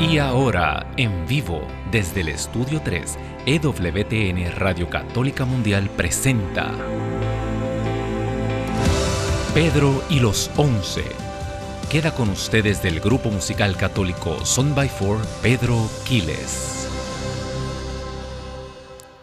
Y ahora, en vivo, desde el Estudio 3, EWTN Radio Católica Mundial presenta Pedro y los Once. Queda con ustedes del grupo musical católico Son by Four, Pedro Quiles.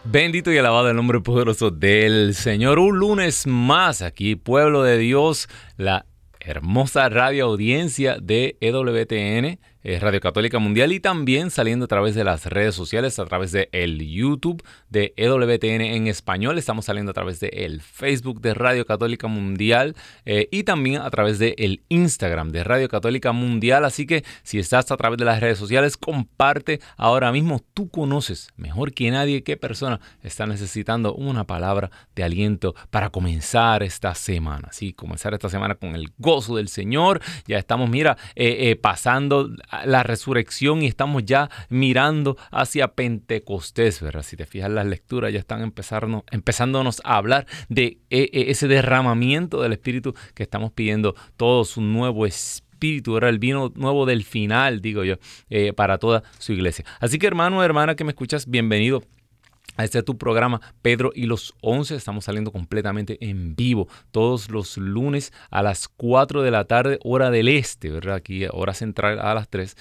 Bendito y alabado el nombre poderoso del Señor. Un lunes más aquí, pueblo de Dios, la hermosa radio audiencia de EWTN Radio Católica Mundial y también saliendo a través de las redes sociales, a través de el YouTube de EWTN en español, estamos saliendo a través de el Facebook de Radio Católica Mundial eh, y también a través de el Instagram de Radio Católica Mundial, así que si estás a través de las redes sociales, comparte ahora mismo, tú conoces mejor que nadie qué persona está necesitando una palabra de aliento para comenzar esta semana, sí, comenzar esta semana con el gozo del Señor, ya estamos, mira, eh, eh, pasando la resurrección y estamos ya mirando hacia Pentecostés, ¿verdad? Si te fijas las lecturas ya están empezándonos a hablar de e, e, ese derramamiento del Espíritu que estamos pidiendo todos, un nuevo Espíritu, era el vino nuevo del final, digo yo, eh, para toda su iglesia. Así que hermano hermana que me escuchas, bienvenido este es tu programa Pedro y los 11. Estamos saliendo completamente en vivo todos los lunes a las 4 de la tarde, hora del este, ¿verdad? Aquí hora central a las 3,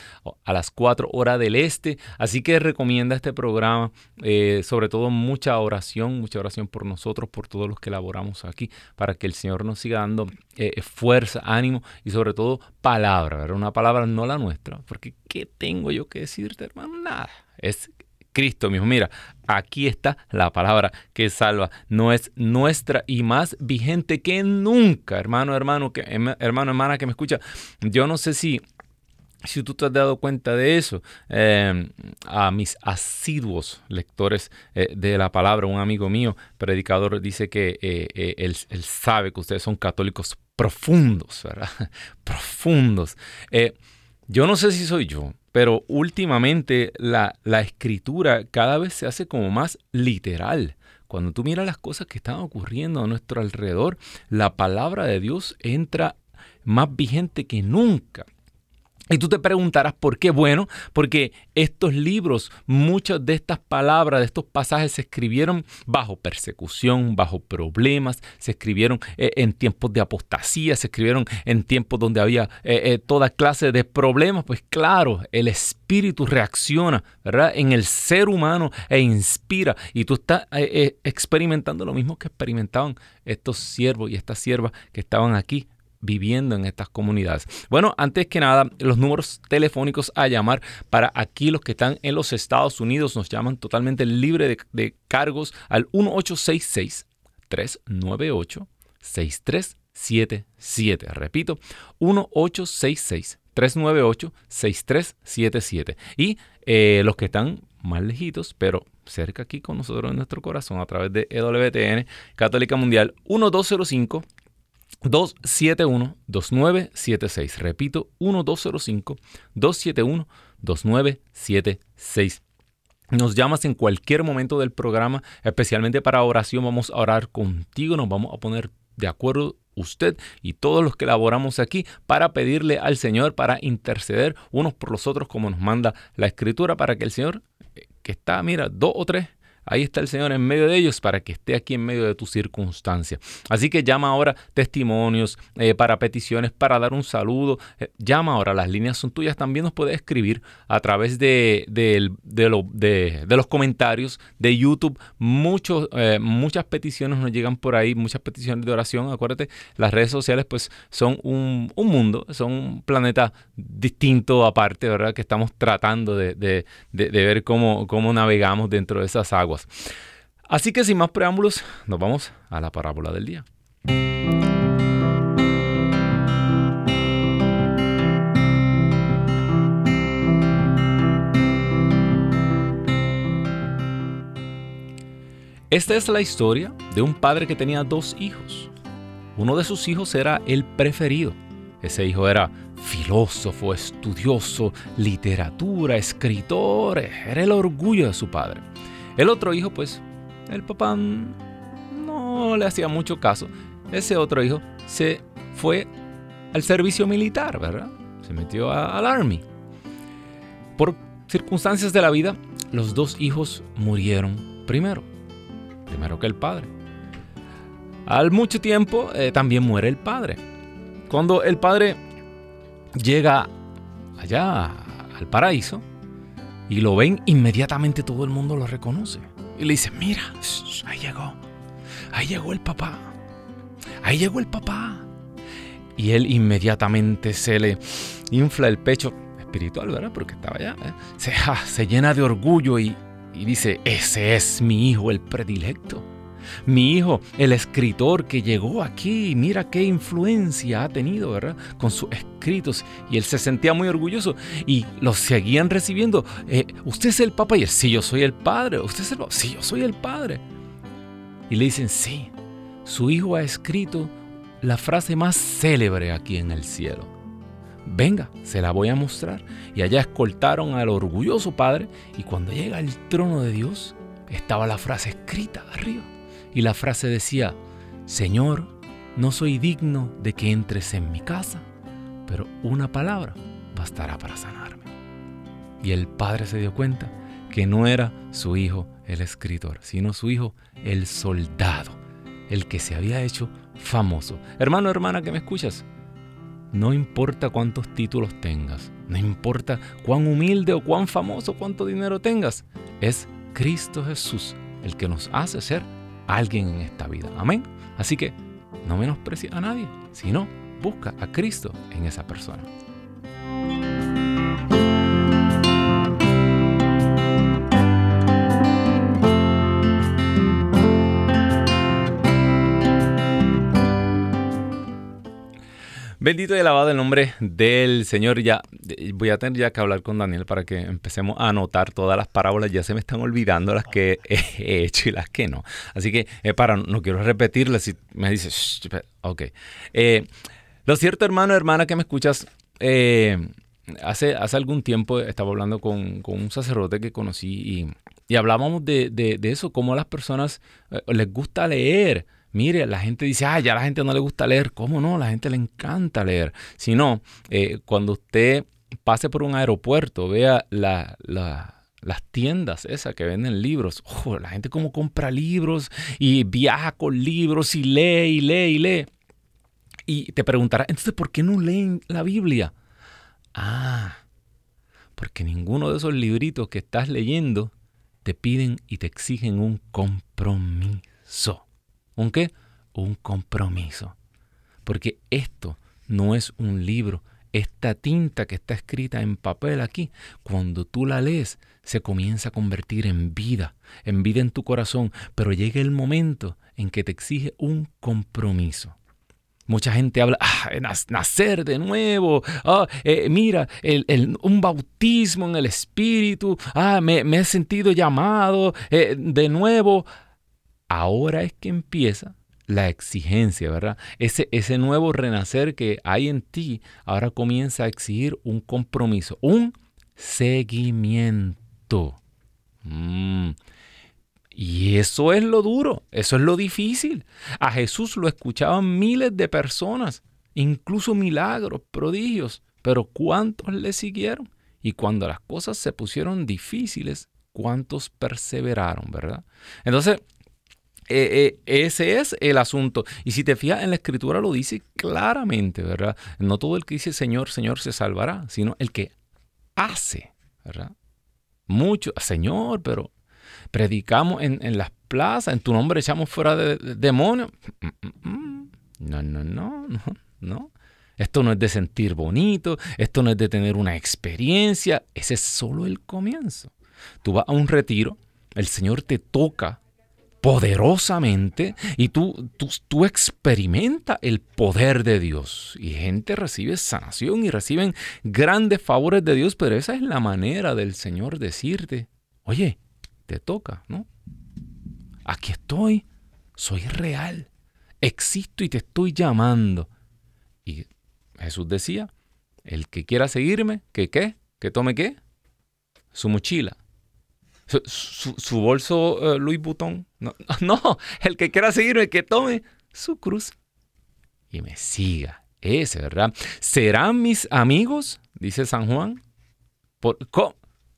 a las 4 hora del este. Así que recomienda este programa, eh, sobre todo mucha oración, mucha oración por nosotros, por todos los que elaboramos aquí, para que el Señor nos siga dando eh, fuerza, ánimo y sobre todo palabra, ¿verdad? Una palabra no la nuestra, porque ¿qué tengo yo que decirte, hermano? Nada. Es Cristo mismo. Mira, aquí está la palabra que salva. No es nuestra y más vigente que nunca, hermano, hermano, que, hermano, hermana que me escucha. Yo no sé si si tú te has dado cuenta de eso, em, a mis asiduos lectores eh, de la palabra, un amigo mío, predicador, dice que eh, eh, él, él, sabe que ustedes son católicos profundos, ¿verdad? profundos. yo no sé si soy yo, pero últimamente la, escritura cada vez se hace como más literal. Cuando tú miras las cosas que están ocurriendo a nuestro alrededor, la palabra de Dios entra más vigente que nunca. Y tú te preguntarás por qué. Bueno, porque estos libros, muchas de estas palabras, de estos pasajes se escribieron bajo persecución, bajo problemas, se escribieron eh, en tiempos de apostasía, se escribieron en tiempos donde había eh, eh, toda clase de problemas. Pues claro, el espíritu reacciona, ¿verdad? En el ser humano e inspira. Y tú estás experimentando lo mismo que experimentaban estos siervos y estas siervas que estaban aquí viviendo en estas comunidades. Bueno, antes que nada, los números telefónicos a llamar para aquí los que están en los Estados Unidos nos llaman totalmente libre de, cargos al 1866 398 6377. Repito, 1866 398 6377. Y eh, los que están más lejitos, pero cerca aquí con nosotros en nuestro corazón a través de EWTN Católica Mundial 1205 271-2976. Repito, 1205-271-2976. Nos llamas en cualquier momento del programa, especialmente para oración. Vamos a orar contigo, nos vamos a poner de acuerdo usted y todos los que laboramos aquí para pedirle al Señor, para interceder unos por los otros, como nos manda la Escritura, para que el Señor, eh, que está, mira, dos o tres Ahí está el Señor en medio de ellos para que esté aquí en medio de tu circunstancia. Así que llama ahora testimonios eh, para peticiones, para dar un saludo. Eh, llama ahora, las líneas son tuyas. También nos puedes escribir a través de, los comentarios de YouTube. Muchos, eh, muchas peticiones nos llegan por ahí, muchas peticiones de oración. Acuérdate, las redes sociales pues son un, mundo, son un planeta distinto aparte, ¿verdad? Que estamos tratando de, ver cómo, cómo navegamos dentro de esas aguas. Así que sin más preámbulos, nos vamos a la parábola del día. Esta es la historia de un padre que tenía dos hijos. Uno de sus hijos era el preferido. Ese hijo era filósofo, estudioso, literatura, escritor, era el orgullo de su padre. El otro hijo, pues, el papá no le hacía mucho caso. Ese otro hijo se fue al servicio militar, ¿verdad? Se metió al army. por circunstancias de la vida, los dos hijos murieron primero, primero que el padre. Al mucho tiempo eh, también muere el padre. Cuando el padre llega allá al paraíso y lo ven, inmediatamente todo el mundo lo reconoce. Y le dice, mira, ahí llegó, ahí llegó el papá, ahí llegó el papá. Y él inmediatamente se le infla el pecho espiritual, ¿verdad? Porque estaba allá. ¿eh? Se, se, llena de orgullo y, y dice, ese es mi hijo, el predilecto. Mi hijo, el escritor que llegó aquí, mira qué influencia ha tenido, ¿verdad? Con sus escritos. Y él se sentía muy orgulloso y los seguían recibiendo. Eh, ¿Usted es el papá? Y él, sí, yo soy el padre. ¿Usted es el papá? Sí, yo soy el padre. Y le dicen, sí, su hijo ha escrito la frase más célebre aquí en el cielo. Venga, se la voy a mostrar. Y allá escoltaron al orgulloso padre y cuando llega al trono de Dios estaba la frase escrita arriba. Y la frase decía, Señor, no soy digno de que entres en mi casa, pero una palabra bastará para sanarme. Y el padre se dio cuenta que no era su hijo el escritor, sino su hijo el soldado, el que se había hecho famoso. Hermano, hermana que me escuchas, no importa cuántos títulos tengas, no importa cuán humilde o cuán famoso, cuánto dinero tengas, es Cristo Jesús el que nos hace ser alguien en esta vida. Amén. Así que no menosprecies a nadie, sino busca a Cristo en esa persona. Bendito y alabado el nombre del Señor. Ya voy a tener ya que hablar con Daniel para que empecemos a anotar todas las parábolas. Ya se me están olvidando las que he hecho y las que no. Así que eh, para no quiero repetirlas. Si me dices, ok. Eh, lo cierto, hermano, hermana, que me escuchas. Eh, hace, hace algún tiempo estaba hablando con, un sacerdote que conocí y, hablábamos de, de, de, eso, cómo a las personas les gusta leer. Mire, la gente dice, ah, ya la gente no le gusta leer. ¿Cómo no? La gente le encanta leer. Si no, eh, cuando usted pase por un aeropuerto, vea las tiendas esas que venden libros. Oh, la gente como compra libros y viaja con libros y lee y lee y lee. Y te preguntará, entonces, ¿por qué no leen la Biblia? Ah, porque ninguno de esos libritos que estás leyendo te piden y te exigen un compromiso. ¿Un qué? Un compromiso. Porque esto no es un libro. Esta tinta que está escrita en papel aquí, cuando tú la lees, se comienza a convertir en vida, en vida en tu corazón, pero llega el momento en que te exige un compromiso. Mucha gente habla, ah, nacer de nuevo, ah, eh, mira, un bautismo en el Espíritu, ah, me, he sentido llamado eh, de nuevo ahora es que empieza la exigencia, ¿verdad? Ese, ese nuevo renacer que hay en ti ahora comienza a exigir un compromiso, un seguimiento. Mm. Y eso es lo duro, eso es lo difícil. A Jesús lo escuchaban miles de personas, incluso milagros, prodigios, pero ¿cuántos le siguieron? Y cuando las cosas se pusieron difíciles, ¿cuántos perseveraron, verdad? Entonces, eh, eh, ese es el asunto. Y si te fijas en la escritura lo dice claramente, ¿verdad? No todo el que dice Señor, Señor se salvará, sino el que hace, ¿verdad? Mucho, Señor, pero predicamos en, las plazas, en tu nombre echamos fuera de, demonios. No, no, no, no, no. Esto no es de sentir bonito, esto no es de tener una experiencia, ese es solo el comienzo. Tú vas a un retiro, el Señor te toca poderosamente y tú, tú, tú experimenta el poder de Dios. Y gente recibe sanación y reciben grandes favores de Dios, pero esa es la manera del Señor decirte, oye, te toca, ¿no? Aquí estoy, soy real, existo y te estoy llamando. Y Jesús decía, el que quiera seguirme, que qué, que tome qué, su mochila su, bolso eh, Louis. No, no, el que quiera seguirme, que tome su cruz y me siga. Ese, ¿verdad? ¿Serán mis amigos? Dice San Juan. Por,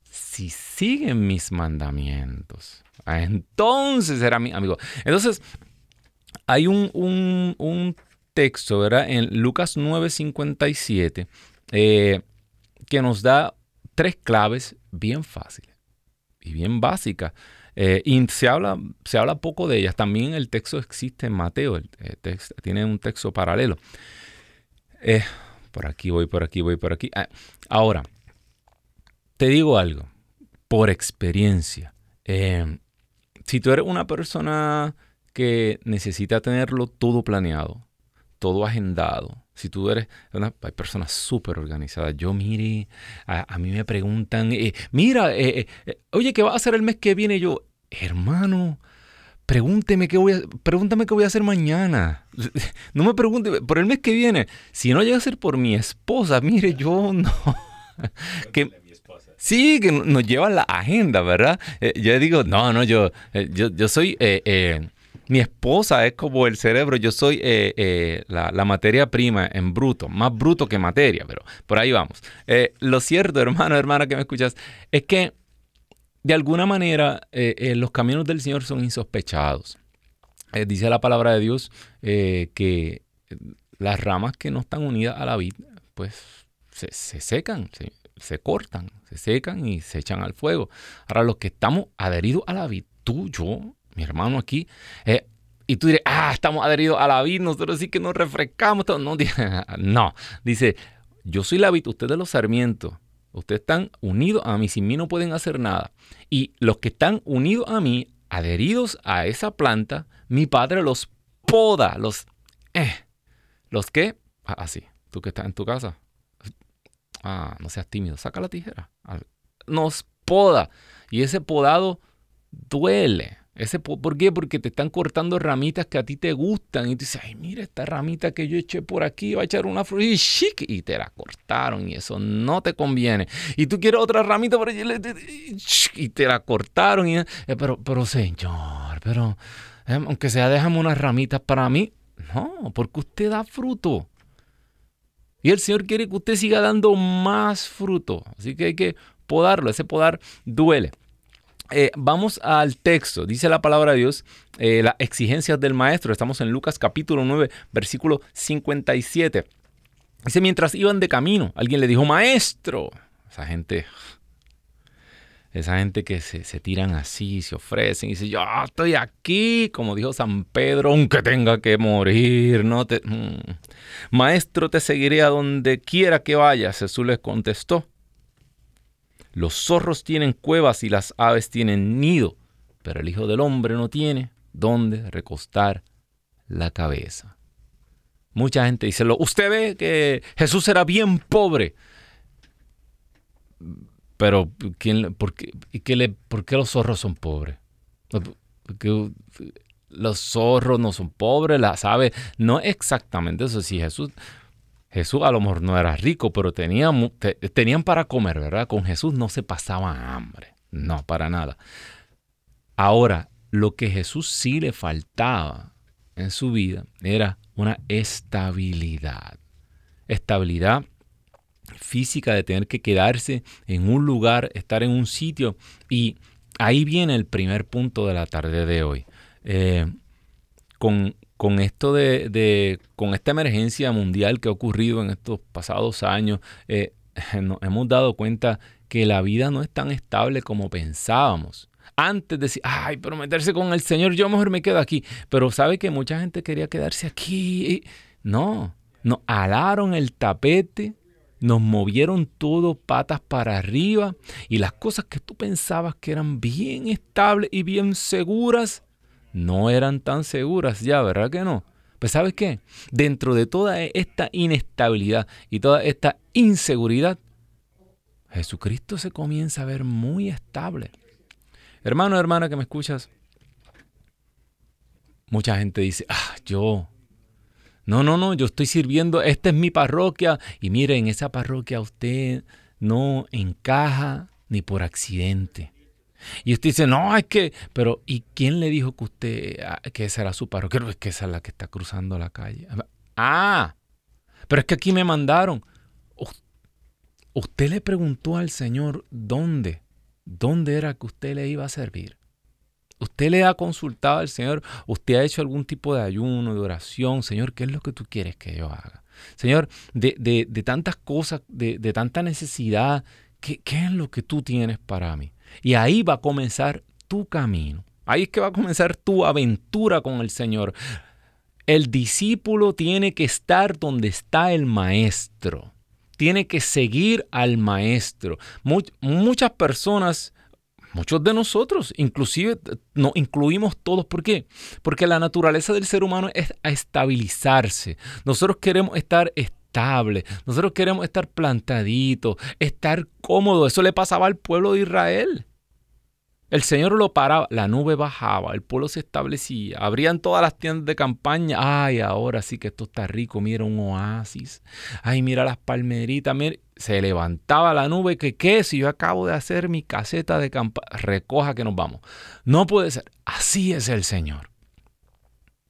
si siguen mis mandamientos. Ah, entonces será mi amigo. Entonces, hay un, un, texto, ¿verdad? En Lucas 9:57, eh, que nos da tres claves bien fáciles y bien básicas. Eh, y se habla, se habla poco de ellas. También el texto existe en Mateo, texto, tiene un texto paralelo. Eh, por aquí voy, por aquí voy, por aquí. Ah, ahora, te digo algo, por experiencia. Eh, si tú eres una persona que necesita tenerlo todo planeado, todo agendado, si tú eres una, hay personas súper organizadas. Yo, mire, a, mí me preguntan, eh, mira, eh, oye, ¿qué va a hacer el mes que viene? Yo, hermano, pregúnteme qué voy a, pregúntame qué voy a hacer mañana. No me pregunte por el mes que viene. Si no llega a ser por mi esposa, mire, yo no. que, sí, que nos lleva la agenda, ¿verdad? Eh, yo digo, no, no, yo, eh, yo, soy, eh, mi esposa es como el cerebro, yo soy la, la, materia prima en bruto, más bruto que materia, pero por ahí vamos. lo cierto, hermano, hermana que me escuchas, es que de alguna manera eh, eh, los caminos del Señor son insospechados. Eh, dice la palabra de Dios que las ramas que no están unidas a la vid, pues se, secan, se, cortan, se secan y se echan al fuego. Ahora los que estamos adheridos a la vid, tú, yo, mi hermano aquí, y tú dirás, ah, estamos adheridos a la vid, nosotros sí que nos refrescamos. No, no, dice, yo soy la vid, ustedes los sarmientos. Ustedes están unidos a mí, sin mí no pueden hacer nada. Y los que están unidos a mí, adheridos a esa planta, mi padre los poda, los... Eh, ¿Los qué? Ah, así, tú que estás en tu casa. Ah, no seas tímido, saca la tijera. Nos poda. Y ese podado duele. Ese, ¿Por qué? Porque te están cortando ramitas que a ti te gustan. Y tú dices, ay, mira esta ramita que yo eché por aquí, va a echar una fruta y chic, y te la cortaron y eso no te conviene. Y tú quieres otra ramita por allí y te la cortaron. Y, eh, pero, pero señor, pero eh, aunque sea, déjame unas ramitas para mí. No, porque usted da fruto. Y el Señor quiere que usted siga dando más fruto. Así que hay que podarlo. Ese podar duele. Eh, vamos al texto. Dice la palabra de Dios, eh, las exigencias del maestro. Estamos en Lucas capítulo 9, versículo 57. Dice, mientras iban de camino, alguien le dijo, maestro. Esa gente, esa gente que se, tiran así, se ofrecen y dice, yo estoy aquí, como dijo San Pedro, aunque tenga que morir. No te... Mm. Maestro, te seguiré a donde quiera que vayas. Jesús les contestó. Los zorros tienen cuevas y las aves tienen nido, pero el Hijo del Hombre no tiene dónde recostar la cabeza. Mucha gente dice, usted ve que Jesús era bien pobre. Pero, ¿quién, por, qué, le, ¿por qué los zorros son pobres? Porque los zorros no son pobres, las aves, no exactamente eso. Si Jesús, Jesús a lo mejor no era rico, pero tenían, para comer, ¿verdad? Con Jesús no se pasaba hambre. No, para nada. Ahora, lo que Jesús sí le faltaba en su vida era una estabilidad. Estabilidad física de tener que quedarse en un lugar, estar en un sitio. Y ahí viene el primer punto de la tarde de hoy. Eh, con con esto de, con esta emergencia mundial que ha ocurrido en estos pasados años, eh, nos hemos dado cuenta que la vida no es tan estable como pensábamos. Antes de decir, ay, pero meterse con el Señor, yo mejor me quedo aquí. Pero sabe que mucha gente quería quedarse aquí. No, nos alaron el tapete, nos movieron todo patas para arriba y las cosas que tú pensabas que eran bien estables y bien seguras, no eran tan seguras ya, ¿verdad que no? Pues sabes qué, dentro de toda esta inestabilidad y toda esta inseguridad, Jesucristo se comienza a ver muy estable. Hermano, hermana que me escuchas, mucha gente dice, ah, yo, no, no, no, yo estoy sirviendo, esta es mi parroquia y mire, en esa parroquia usted no encaja ni por accidente. Y usted dice, no, es que, pero ¿y quién le dijo que usted, ah, que esa era su parroquia? Es que esa es la que está cruzando la calle. Ah, pero es que aquí me mandaron. Usted le preguntó al Señor dónde. ¿dónde era que usted le iba a servir? Usted le ha consultado al Señor, usted ha hecho algún tipo de ayuno, de oración, Señor, ¿qué es lo que tú quieres que yo haga? Señor, de, de, tantas cosas, de, de, tanta necesidad, ¿qué, ¿qué es lo que tú tienes para mí? Y ahí va a comenzar tu camino. Ahí es que va a comenzar tu aventura con el Señor. El discípulo tiene que estar donde está el maestro. Tiene que seguir al maestro. muchas personas, muchos de nosotros, inclusive no incluimos todos. ¿Por qué? Porque la naturaleza del ser humano es a estabilizarse. Nosotros queremos estar estables. Nosotros queremos estar plantaditos, estar cómodos. Eso le pasaba al pueblo de Israel. El Señor lo paraba, la nube bajaba, el pueblo se establecía, abrían todas las tiendas de campaña. Ay, ahora sí que esto está rico, mira un oasis. Ay, mira las palmeritas, Se levantaba la nube, que qué, si yo acabo de hacer mi caseta de campaña, recoja que nos vamos. No puede ser, así es el Señor.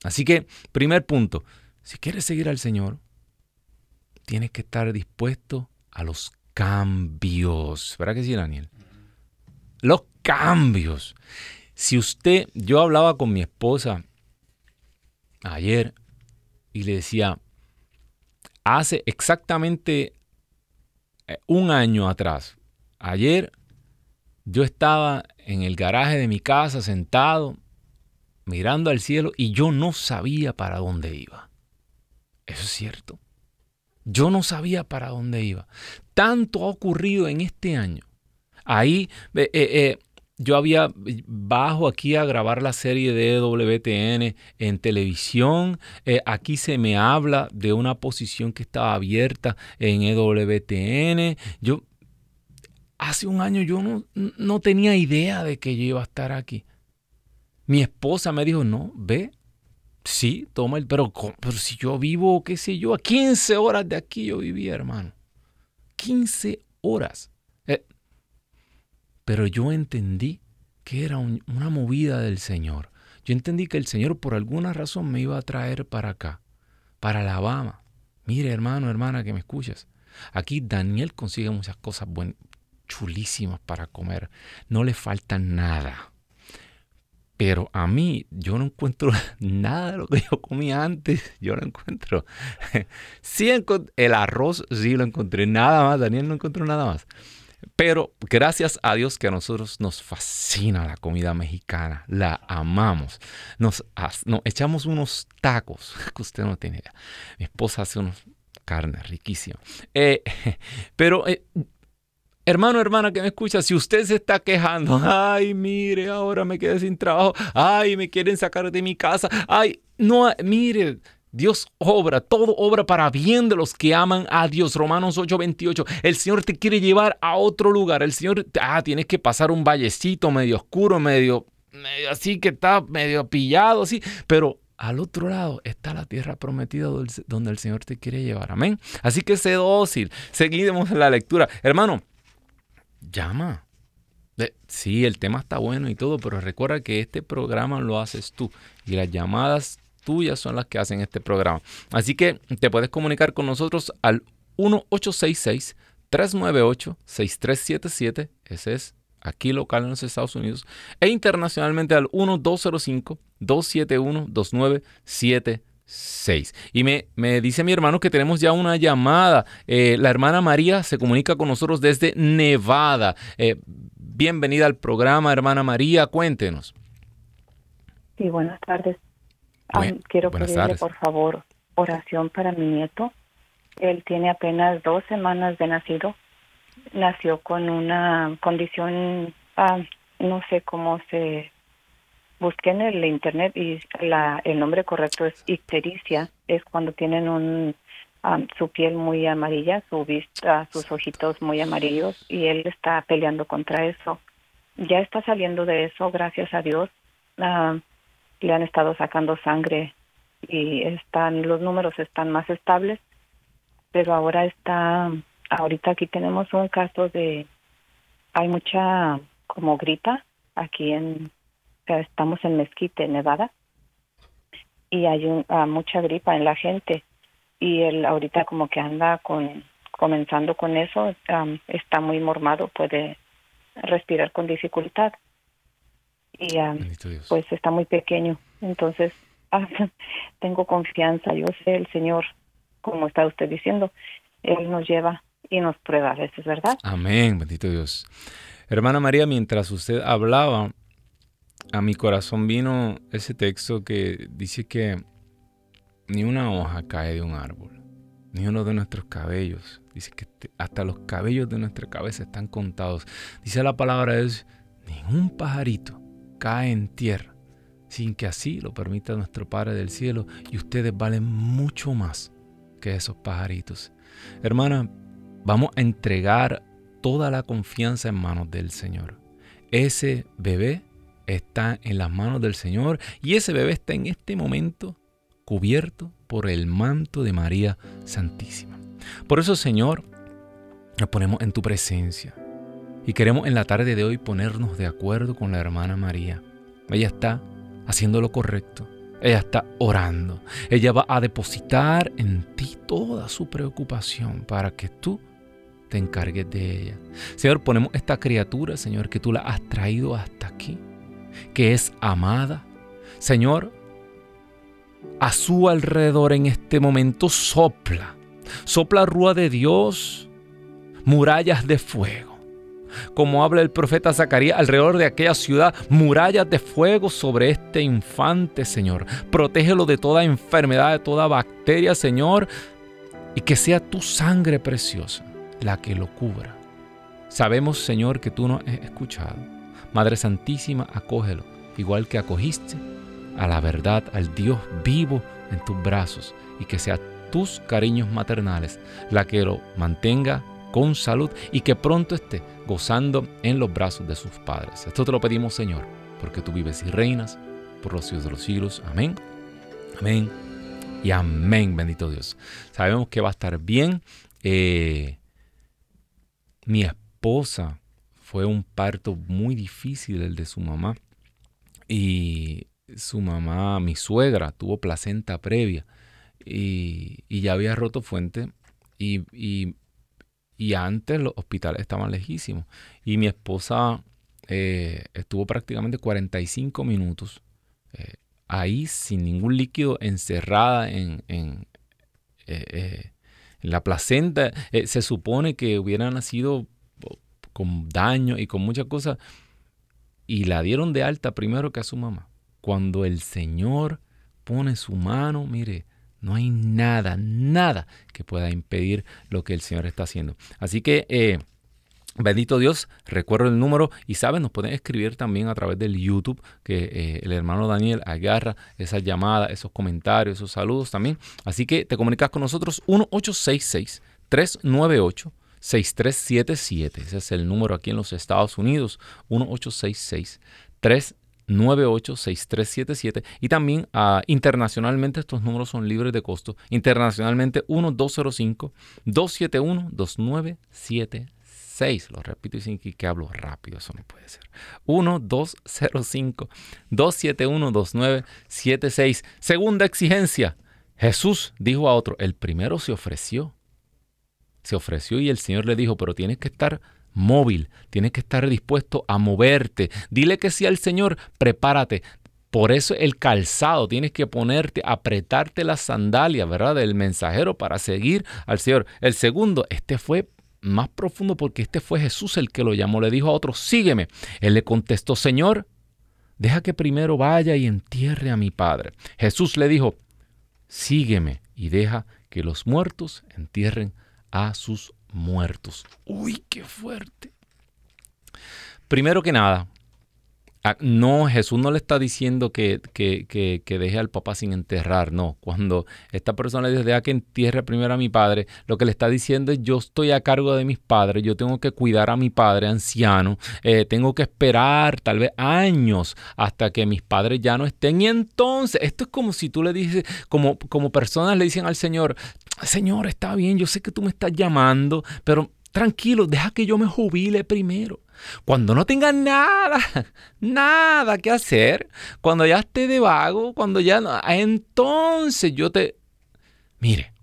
Así que, primer punto, si quieres seguir al Señor, tienes que estar dispuesto a los cambios. ¿Verdad que sí, Daniel? Los cambios. Si usted, yo hablaba con mi esposa ayer y le decía, hace exactamente eh, un año atrás, ayer yo estaba en el garaje de mi casa sentado mirando al cielo y yo no sabía para dónde iba. Eso es cierto. Yo no sabía para dónde iba. Tanto ha ocurrido en este año. Ahí eh, eh, yo había bajo aquí a grabar la serie de WTN en televisión. Eh, aquí se me habla de una posición que estaba abierta en EWTN. Yo hace un año yo no, no tenía idea de que yo iba a estar aquí. Mi esposa me dijo, no, ve, sí, toma el, pero, pero si yo vivo, qué sé yo, a 15 horas de aquí yo vivía, hermano. 15 horas. Pero yo entendí que era una movida del Señor. Yo entendí que el Señor por alguna razón me iba a traer para acá, para Alabama. Mire, hermano, hermana, que me escuchas. Aquí Daniel consigue muchas cosas chulísimas para comer. No le falta nada. Pero a mí yo no encuentro nada de lo que yo comía antes. Yo no encuentro. Sí, el arroz sí lo encontré. Nada más. Daniel no encontró nada más. Pero gracias a Dios que a nosotros nos fascina la comida mexicana, la amamos. Nos, echamos unos tacos que usted no tiene idea. Mi esposa hace unos carnes riquísimas. Eh, pero eh, Hermano, hermana que me escucha, si usted se está quejando, ay, mire, ahora me quedé sin trabajo, ay, me quieren sacar de mi casa, ay, no, mire, Dios obra, todo obra para bien de los que aman a Dios. Romanos 8:28. El Señor te quiere llevar a otro lugar. El Señor, ah, tienes que pasar un vallecito medio oscuro, medio, medio así que está medio pillado, así. Pero al otro lado está la tierra prometida donde el Señor te quiere llevar. Amén. Así que sé dócil. Seguimos la lectura. Hermano, llama. Sí, el tema está bueno y todo, pero recuerda que este programa lo haces tú y las llamadas tuyas son las que hacen este programa. Así que te puedes comunicar con nosotros al 1866-398-6377. Ese es aquí local en los Estados Unidos. E internacionalmente al 1205-271-2976. Y me, me, dice mi hermano que tenemos ya una llamada. Eh, la hermana María se comunica con nosotros desde Nevada. Eh, bienvenida al programa, hermana María. Cuéntenos. Sí, buenas tardes quiero pedirle, por favor, oración para mi nieto. Él tiene apenas dos semanas de nacido. Nació con una condición, ah, no sé cómo se busqué en el internet y la, el nombre correcto es ictericia. Es cuando tienen un ah, su piel muy amarilla, su vista, sus ojitos muy amarillos y él está peleando contra eso. Ya está saliendo de eso, gracias a Dios. Uh, le han estado sacando sangre y están los números están más estables, pero ahora está ahorita aquí tenemos un caso de hay mucha como grita aquí en estamos en Mezquite, Nevada y hay un, ah, mucha gripa en la gente y él ahorita como que anda con comenzando con eso está muy mormado puede respirar con dificultad. Y pues está muy pequeño. Entonces, ah, tengo confianza. Yo sé, el Señor, como está usted diciendo, Él nos lleva y nos prueba a es ¿verdad? Amén, bendito Dios. Hermana María, mientras usted hablaba, a mi corazón vino ese texto que dice que ni una hoja cae de un árbol, ni uno de nuestros cabellos. Dice que hasta los cabellos de nuestra cabeza están contados. Dice la palabra es, ningún pajarito cae en tierra sin que así lo permita nuestro Padre del cielo y ustedes valen mucho más que esos pajaritos. Hermana, vamos a entregar toda la confianza en manos del Señor. Ese bebé está en las manos del Señor y ese bebé está en este momento cubierto por el manto de María Santísima. Por eso, Señor, nos ponemos en tu presencia y queremos en la tarde de hoy ponernos de acuerdo con la hermana María. Ella está haciendo lo correcto. Ella está orando. Ella va a depositar en ti toda su preocupación para que tú te encargues de ella. Señor, ponemos esta criatura, Señor, que tú la has traído hasta aquí, que es amada. Señor, a su alrededor en este momento sopla, sopla rúa de Dios, murallas de fuego. Como habla el profeta Zacarías, alrededor de aquella ciudad, murallas de fuego sobre este infante, Señor. Protégelo de toda enfermedad, de toda bacteria, Señor, y que sea tu sangre preciosa la que lo cubra. Sabemos, Señor, que tú nos has escuchado. Madre Santísima, acógelo, igual que acogiste a la verdad, al Dios vivo en tus brazos y que sea tus cariños maternales la que lo mantenga con salud y que pronto esté gozando en los brazos de sus padres. Esto te lo pedimos, Señor, porque tú vives y reinas por los siglos de los siglos. Amén. Amén. Y amén, bendito Dios. Sabemos que va a estar bien. Eh, mi esposa fue un parto muy difícil el de su mamá. Y su mamá, mi suegra, tuvo placenta previa y, ya había roto fuente y, antes los hospitales estaban lejísimos. Y mi esposa eh, estuvo prácticamente 45 minutos eh, ahí sin ningún líquido encerrada en, en, eh, en la placenta. se supone que hubiera nacido con daño y con muchas cosas. Y la dieron de alta primero que a su mamá cuando el Señor pone su mano, mire, no hay nada, nada que pueda impedir lo que el Señor está haciendo. Así que, eh, bendito Dios, recuerdo el número y saben, nos pueden escribir también a través del YouTube que eh, el hermano Daniel agarra esa llamada, esos comentarios, esos saludos también. Así que te comunicas con nosotros 1866 398 6377. Ese es el número aquí en los Estados Unidos. 1866 398 986377 y también uh, internacionalmente estos números son libres de costo. Internacionalmente 1205 271 2976. Lo repito y sin que hablo rápido, eso no puede ser. 1205 271 2976. Segunda exigencia. Jesús dijo a otro, el primero se ofreció. Se ofreció y el Señor le dijo, pero tienes que estar móvil, tienes que estar dispuesto a moverte. Dile que sí al Señor, prepárate. Por eso el calzado, tienes que ponerte, apretarte la sandalia, ¿verdad? Del mensajero para seguir al Señor. El segundo, este fue más profundo porque este fue Jesús el que lo llamó. Le dijo a otro, sígueme. Él le contestó, Señor, deja que primero vaya y entierre a mi Padre. Jesús le dijo, sígueme y deja que los muertos entierren a sus muertos. Uy, qué fuerte. Primero que nada, no, Jesús no le está diciendo que, que, deje al papá sin enterrar, no. Cuando esta persona le dice, que entierre primero a mi padre, lo que le está diciendo es, yo estoy a cargo de mis padres, yo tengo que cuidar a mi padre anciano, eh, tengo que esperar tal vez años hasta que mis padres ya no estén. Y entonces, esto es como si tú le dices, como, como personas le dicen al Señor, Señor, está bien, yo sé que tú me estás llamando, pero tranquilo, deja que yo me jubile primero. Cuando no tenga nada, nada que hacer, cuando ya esté de vago, cuando ya no, entonces yo te... Mire,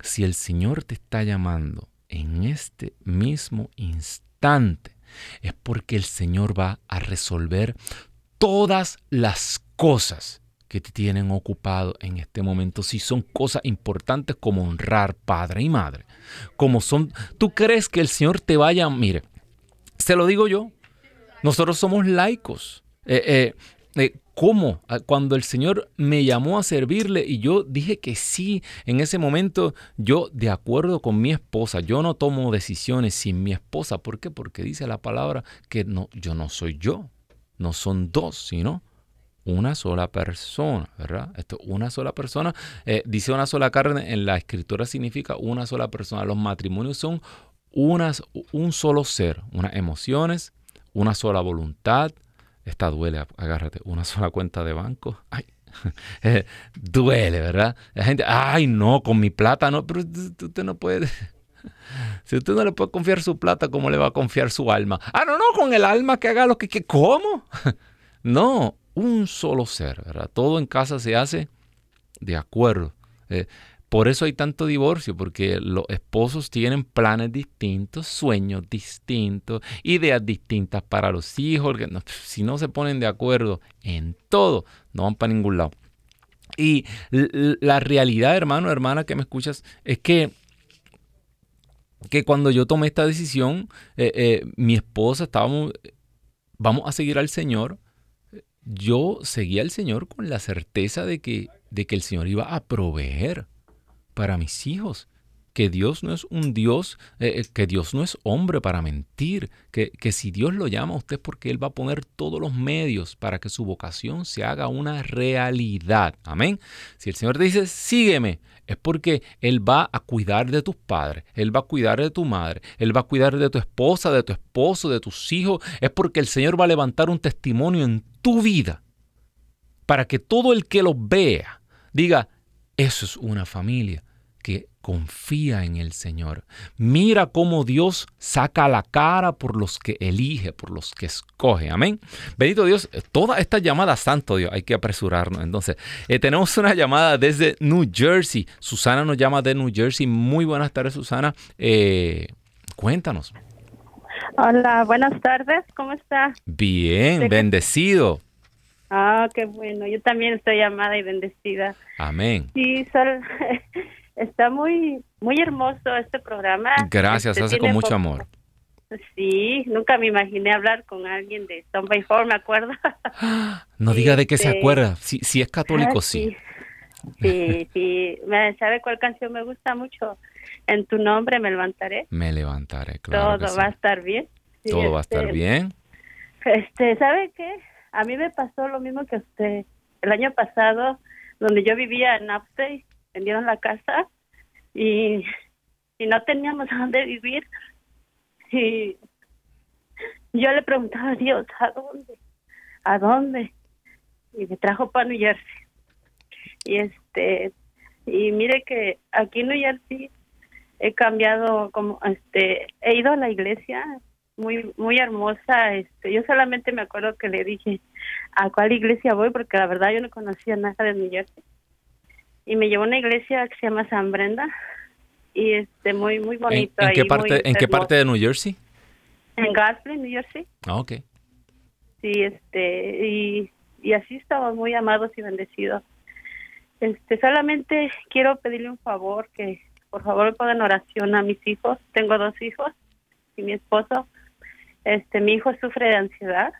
si el Señor te está llamando en este mismo instante, Es porque el Señor va a resolver todas las cosas que te tienen ocupado en este momento, si son cosas importantes como honrar padre y madre, como son, tú crees que el Señor te vaya, mire, se lo digo yo, nosotros somos laicos. Eh, eh, eh, ¿Cómo? Ah, cuando el Señor me llamó a servirle y yo dije que sí, en ese momento yo de acuerdo con mi esposa, yo no tomo decisiones sin mi esposa. ¿Por qué? Porque dice la palabra que no, yo no soy yo, no son dos, sino una sola persona, ¿verdad? Esto, una sola persona, eh, dice una sola carne, en la escritura significa una sola persona. Los matrimonios son unas, un solo ser, unas emociones, una sola voluntad. Esta duele, agárrate, una sola cuenta de banco. Ay, duele, ¿verdad? La gente, ay, no, con mi plata no, pero usted no puede. Si usted no le puede confiar su plata, ¿cómo le va a confiar su alma? Ah, no, no, con el alma que haga lo que... ¿Cómo? No, un solo ser, ¿verdad? Todo en casa se hace de acuerdo. Eh, por eso hay tanto divorcio, porque los esposos tienen planes distintos, sueños distintos, ideas distintas para los hijos. si no se ponen de acuerdo en todo, no van para ningún lado. Y la realidad, hermano, hermana, que me escuchas, es que, que cuando yo tomé esta decisión, eh, eh, mi esposa estábamos, vamos a seguir al Señor, yo seguía al Señor con la certeza de que, de que el Señor iba a proveer para mis hijos. Que Dios no es un Dios, eh, eh, que Dios no es hombre para mentir, que, que si Dios lo llama a usted es porque Él va a poner todos los medios para que su vocación se haga una realidad. Amén. Si el Señor te dice, sígueme, es porque Él va a cuidar de tus padres, Él va a cuidar de tu madre, Él va a cuidar de tu esposa, de tu esposo, de tus hijos. Es porque el Señor va a levantar un testimonio en tu vida para que todo el que lo vea diga, eso es una familia que confía en el Señor. Mira cómo Dios saca la cara por los que elige, por los que escoge. Amén. Bendito Dios, toda esta llamada, santo Dios, hay que apresurarnos. Entonces, eh, tenemos una llamada desde New Jersey. Susana nos llama de New Jersey. Muy buenas tardes, Susana. Eh, cuéntanos. Hola, buenas tardes. ¿Cómo está? Bien, bendecido. Ah, qué bueno. Yo también estoy llamada y bendecida. Amén. Sí, Sol, está muy muy hermoso este programa. Gracias, este, hace con mucho amor. Sí, nunca me imaginé hablar con alguien de Stone by Four, me acuerdo. No diga de qué se este, acuerda. Si, si es católico, ah, sí. Sí, sí. ¿Sabe cuál canción me gusta mucho? En tu nombre me levantaré. Me levantaré, claro. Todo va a estar bien. Todo va a estar este, bien. Este, ¿sabe qué? A mí me pasó lo mismo que usted. El año pasado, donde yo vivía en Upstate, vendieron la casa y, y no teníamos a dónde vivir. Y yo le preguntaba a Dios, ¿a dónde? ¿A dónde? Y me trajo para New Jersey. Y este, y mire que aquí en New Jersey he cambiado como este he ido a la iglesia muy muy hermosa este yo solamente me acuerdo que le dije a cuál iglesia voy porque la verdad yo no conocía nada de New Jersey y me llevó a una iglesia que se llama San Brenda y este muy muy bonito ¿En, qué parte en qué parte de New Jersey en Garfield New Jersey. Ah ok. Sí este y y así estamos muy amados y bendecidos este solamente quiero pedirle un favor que por favor pongan oración a mis hijos. Tengo dos hijos y mi esposo. Este mi hijo sufre de ansiedad.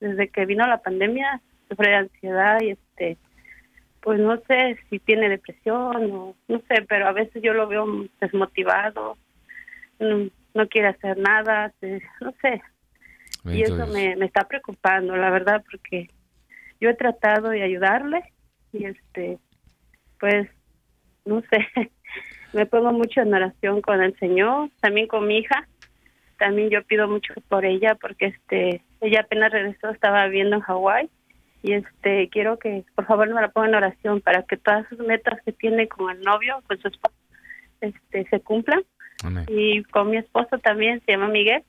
Desde que vino la pandemia sufre de ansiedad y este pues no sé si tiene depresión o no sé, pero a veces yo lo veo desmotivado, no, quiere hacer nada, no sé. y eso me, me está preocupando, la verdad, porque yo he tratado de ayudarle y este, pues, no sé, me pongo mucho en oración con el Señor, también con mi hija, también yo pido mucho por ella porque este, ella apenas regresó, estaba viviendo en Hawái y este quiero que por favor me la pongan en oración para que todas sus metas que tiene con el novio, con su esposo, este, se cumplan. Y con mi esposo también, se llama Miguel,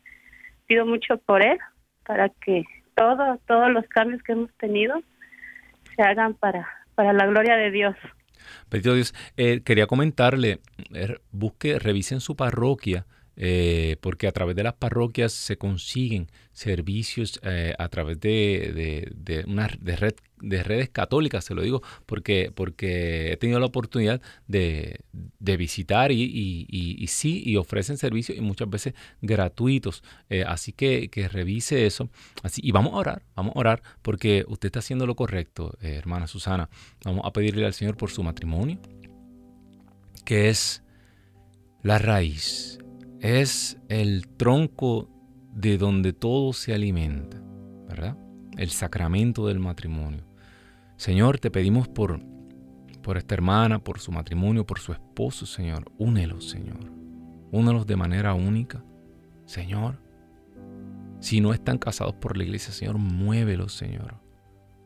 pido mucho por él, para que todo, todos los cambios que hemos tenido se hagan para, para la gloria de Dios. Dios, eh, quería comentarle, er, busque, revise en su parroquia eh, porque a través de las parroquias se consiguen servicios eh, a través de, de, red, de redes católicas, se lo digo, porque, porque he tenido la oportunidad de, visitar y, sí, y ofrecen servicios y muchas veces gratuitos. Eh, así que, revise eso. Y vamos a orar, vamos a orar, porque usted está haciendo lo correcto, hermana Susana. Vamos a pedirle al Señor por su matrimonio, que es la raíz es el tronco de donde todo se alimenta, ¿verdad? El sacramento del matrimonio. Señor, te pedimos por, por esta hermana, por su matrimonio, por su esposo, Señor. Únelos, Señor. Únelos de manera única, Señor. Si no están casados por la iglesia, Señor, muévelos, Señor.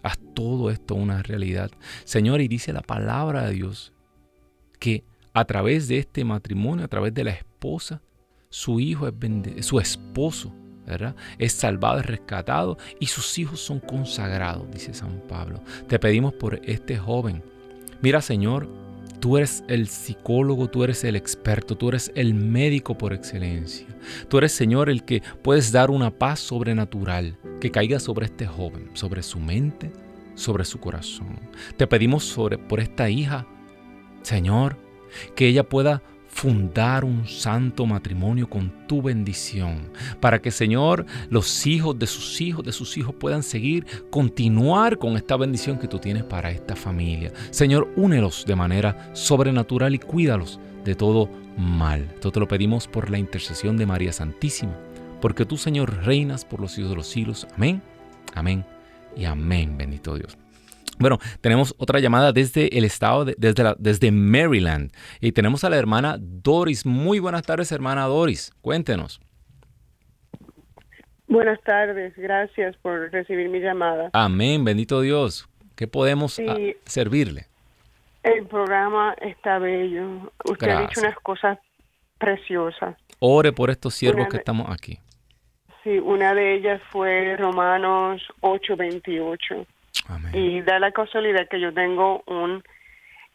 Haz todo esto una realidad. Señor, y dice la palabra de Dios que a través de este matrimonio, a través de la esposa, su hijo es su esposo, ¿verdad? Es salvado, es rescatado y sus hijos son consagrados, dice San Pablo. Te pedimos por este joven. Mira, Señor, tú eres el psicólogo, tú eres el experto, tú eres el médico por excelencia. Tú eres, Señor, el que puedes dar una paz sobrenatural que caiga sobre este joven, sobre su mente, sobre su corazón. Te pedimos por esta hija, Señor, que ella pueda fundar un santo matrimonio con tu bendición, para que Señor, los hijos de sus hijos, de sus hijos puedan seguir, continuar con esta bendición que tú tienes para esta familia. Señor, únelos de manera sobrenatural y cuídalos de todo mal. Esto te lo pedimos por la intercesión de María Santísima, porque tú, Señor, reinas por los siglos de los siglos. Amén, amén y amén, bendito Dios. Bueno, tenemos otra llamada desde el estado, de, desde, desde Maryland. Y tenemos a la hermana Doris. Muy buenas tardes, hermana Doris. Cuéntenos. Buenas tardes, gracias por recibir mi llamada. Amén, bendito Dios. ¿Qué podemos ah, servirle? El programa está bello. Usted ha dicho unas cosas preciosas. Ore por estos siervos que estamos aquí. Sí, una de ellas fue Romanos 8:28 y da la casualidad que yo tengo un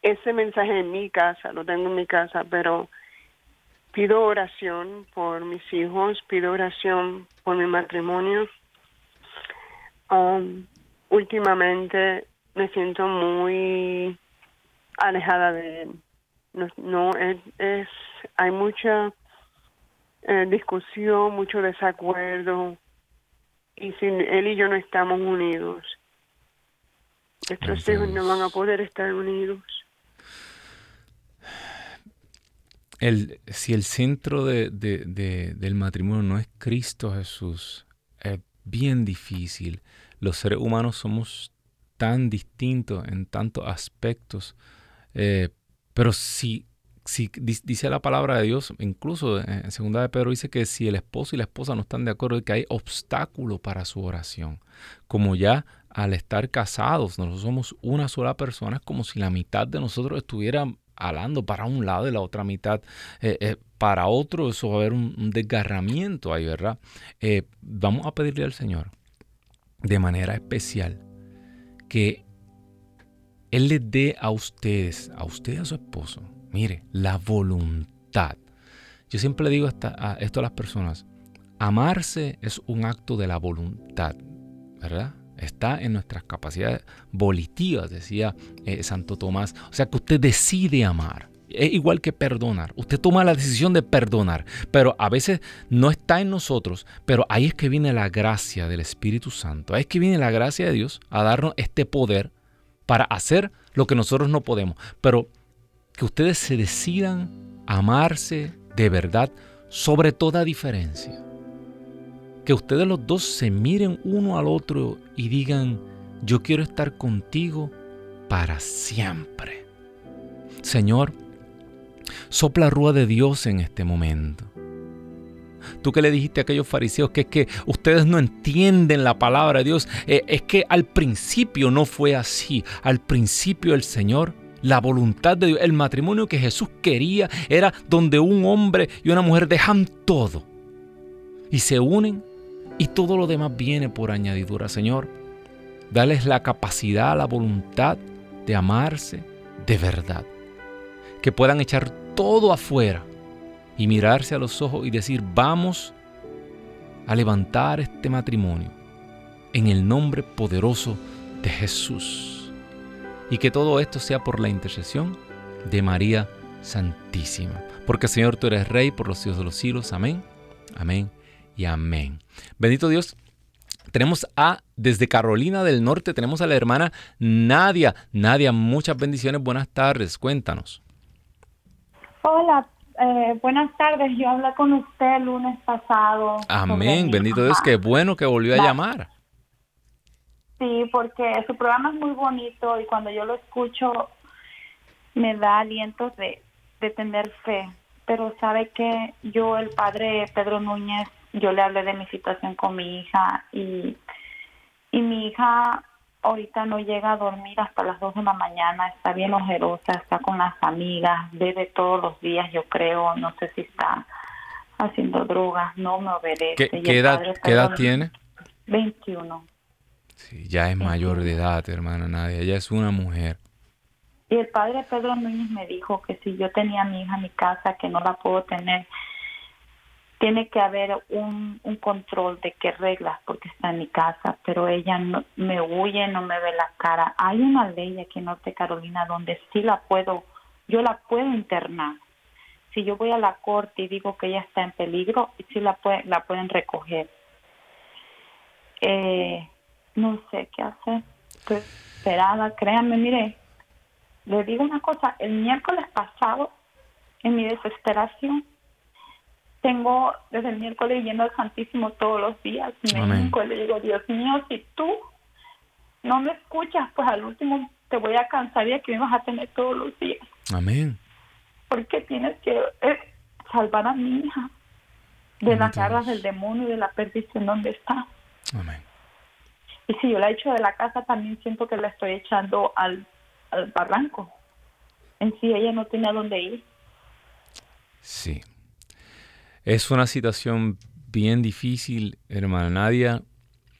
ese mensaje en mi casa, lo tengo en mi casa, pero pido oración por mis hijos, pido oración por mi matrimonio. Um, últimamente me siento muy alejada de él. No, es, hay mucha eh, discusión, mucho desacuerdo y sin él y yo no estamos unidos. Nuestros hijos no van a poder estar unidos. El, si el centro de, del matrimonio no es Cristo Jesús, es bien difícil. Los seres humanos somos tan distintos en tantos aspectos. Eh, pero si, si dice la palabra de Dios, incluso en segunda de Pedro dice que si el esposo y la esposa no están de acuerdo, que hay obstáculo para su oración. Como ya al estar casados, nosotros somos una sola persona, es como si la mitad de nosotros estuviera hablando para un lado y la otra mitad eh, eh, para otro, eso va a haber un, desgarramiento ahí, ¿verdad? Eh, vamos a pedirle al Señor de manera especial que Él les dé a ustedes, a usted y a su esposo, mire, la voluntad. Yo siempre le digo a esto a las personas, amarse es un acto de la voluntad, ¿verdad? Está en nuestras capacidades volitivas, decía eh, Santo Tomás. O sea que usted decide amar. Es igual que perdonar. Usted toma la decisión de perdonar, pero a veces no está en nosotros, pero ahí es que viene la gracia del Espíritu Santo. Ahí es que viene la gracia de Dios a darnos este poder para hacer lo que nosotros no podemos. Pero que ustedes se decidan amarse de verdad sobre toda diferencia que ustedes los dos se miren uno al otro y digan, yo quiero estar contigo para siempre. Señor, sopla rúa de Dios en este momento. Tú que le dijiste a aquellos fariseos que es que ustedes no entienden la palabra de Dios, eh, es que al principio no fue así. Al principio el Señor, la voluntad de Dios, el matrimonio que Jesús quería era donde un hombre y una mujer dejan todo y se unen y todo lo demás viene por añadidura, Señor. Dales la capacidad, la voluntad de amarse de verdad. Que puedan echar todo afuera y mirarse a los ojos y decir, vamos a levantar este matrimonio en el nombre poderoso de Jesús. Y que todo esto sea por la intercesión de María Santísima. Porque Señor, tú eres Rey por los siglos de los siglos. Amén, amén y amén. Bendito Dios. Tenemos a, desde Carolina del Norte, tenemos a la hermana Nadia. Nadia, muchas bendiciones, buenas tardes, cuéntanos. Hola, eh, buenas tardes, yo hablé con usted el lunes pasado. Amén, bendito Dios, qué bueno que volvió a llamar. Sí, porque su programa es muy bonito y cuando yo lo escucho me da aliento de, de tener fe. Pero sabe que yo, el padre Pedro Núñez, yo le hablé de mi situación con mi hija y, y mi hija ahorita no llega a dormir hasta las 2 de la mañana, está bien ojerosa, está con las amigas, bebe todos los días, yo creo, no sé si está haciendo drogas, no me obedece. ¿Qué, edad, ¿qué edad tiene? 21. Sí, ya es mayor de edad, hermana Nadia, ella es una mujer. Y el padre Pedro Núñez me dijo que si yo tenía a mi hija en mi casa, que no la puedo tener, tiene que haber un, un, control de qué reglas porque está en mi casa, pero ella no, me huye, no me ve la cara. Hay una ley aquí en Norte Carolina donde sí la puedo, yo la puedo internar. Si yo voy a la corte y digo que ella está en peligro, sí la, puede, la pueden recoger. Eh, no sé qué hacer. Estoy esperada, créanme, mire, le digo una cosa, el miércoles pasado, en mi desesperación, tengo desde el miércoles yendo al Santísimo todos los días. Me le digo, Dios mío, si tú no me escuchas, pues al último te voy a cansar y aquí me vas a tener todos los días. Amén. Porque tienes que eh, salvar a mi hija de las garras del demonio y de la perdición donde está. Amén. Y si yo la echo de la casa, también siento que la estoy echando al, al barranco. En sí, ella no tiene a dónde ir. Sí, es una situación bien difícil, hermana Nadia.